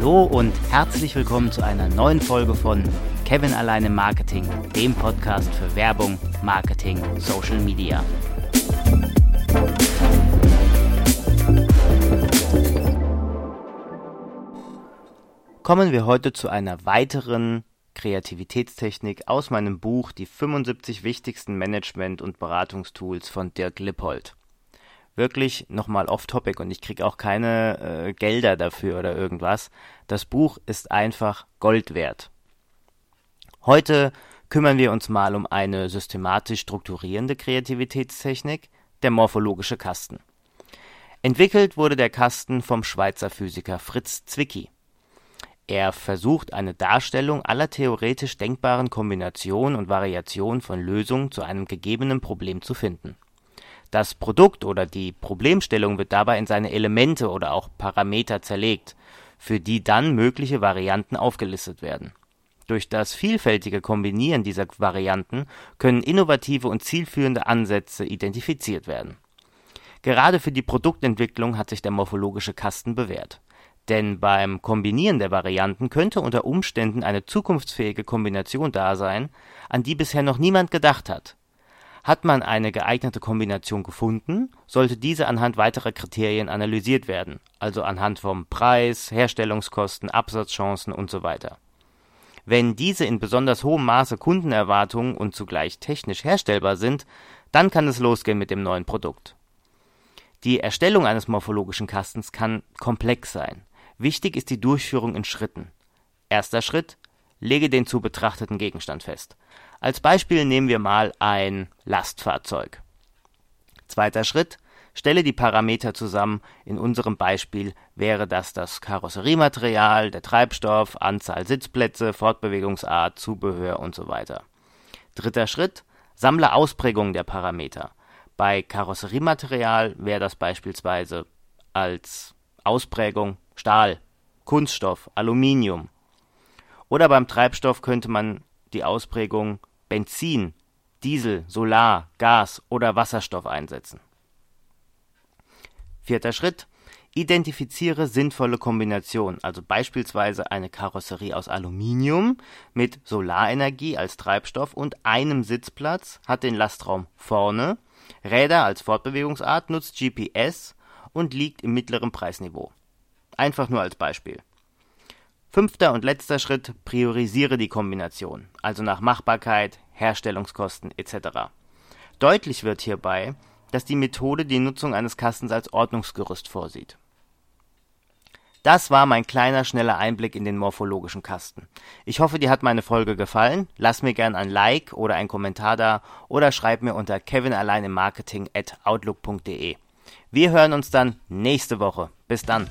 Hallo und herzlich willkommen zu einer neuen Folge von Kevin alleine Marketing, dem Podcast für Werbung, Marketing, Social Media. Kommen wir heute zu einer weiteren Kreativitätstechnik aus meinem Buch Die 75 wichtigsten Management- und Beratungstools von Dirk Lippold wirklich nochmal off-topic und ich kriege auch keine äh, Gelder dafür oder irgendwas. Das Buch ist einfach Gold wert. Heute kümmern wir uns mal um eine systematisch strukturierende Kreativitätstechnik, der morphologische Kasten. Entwickelt wurde der Kasten vom Schweizer Physiker Fritz Zwicky. Er versucht eine Darstellung aller theoretisch denkbaren Kombinationen und Variationen von Lösungen zu einem gegebenen Problem zu finden das Produkt oder die Problemstellung wird dabei in seine Elemente oder auch Parameter zerlegt, für die dann mögliche Varianten aufgelistet werden. Durch das vielfältige Kombinieren dieser Varianten können innovative und zielführende Ansätze identifiziert werden. Gerade für die Produktentwicklung hat sich der morphologische Kasten bewährt. Denn beim Kombinieren der Varianten könnte unter Umständen eine zukunftsfähige Kombination da sein, an die bisher noch niemand gedacht hat hat man eine geeignete Kombination gefunden, sollte diese anhand weiterer Kriterien analysiert werden, also anhand vom Preis, Herstellungskosten, Absatzchancen usw. Wenn diese in besonders hohem Maße Kundenerwartungen und zugleich technisch herstellbar sind, dann kann es losgehen mit dem neuen Produkt. Die Erstellung eines morphologischen Kastens kann komplex sein. Wichtig ist die Durchführung in Schritten. Erster Schritt: Lege den zu betrachteten Gegenstand fest. Als Beispiel nehmen wir mal ein Lastfahrzeug. Zweiter Schritt, stelle die Parameter zusammen. In unserem Beispiel wäre das das Karosseriematerial, der Treibstoff, Anzahl Sitzplätze, Fortbewegungsart, Zubehör und so weiter. Dritter Schritt, sammle Ausprägungen der Parameter. Bei Karosseriematerial wäre das beispielsweise als Ausprägung Stahl, Kunststoff, Aluminium. Oder beim Treibstoff könnte man die Ausprägung Benzin, Diesel, Solar, Gas oder Wasserstoff einsetzen. Vierter Schritt. Identifiziere sinnvolle Kombinationen, also beispielsweise eine Karosserie aus Aluminium mit Solarenergie als Treibstoff und einem Sitzplatz hat den Lastraum vorne, Räder als Fortbewegungsart nutzt GPS und liegt im mittleren Preisniveau. Einfach nur als Beispiel. Fünfter und letzter Schritt, priorisiere die Kombination, also nach Machbarkeit, Herstellungskosten etc. Deutlich wird hierbei, dass die Methode die Nutzung eines Kastens als Ordnungsgerüst vorsieht. Das war mein kleiner, schneller Einblick in den morphologischen Kasten. Ich hoffe, dir hat meine Folge gefallen. Lass mir gern ein Like oder ein Kommentar da oder schreib mir unter kevinalleinemarketing at outlook.de. Wir hören uns dann nächste Woche. Bis dann.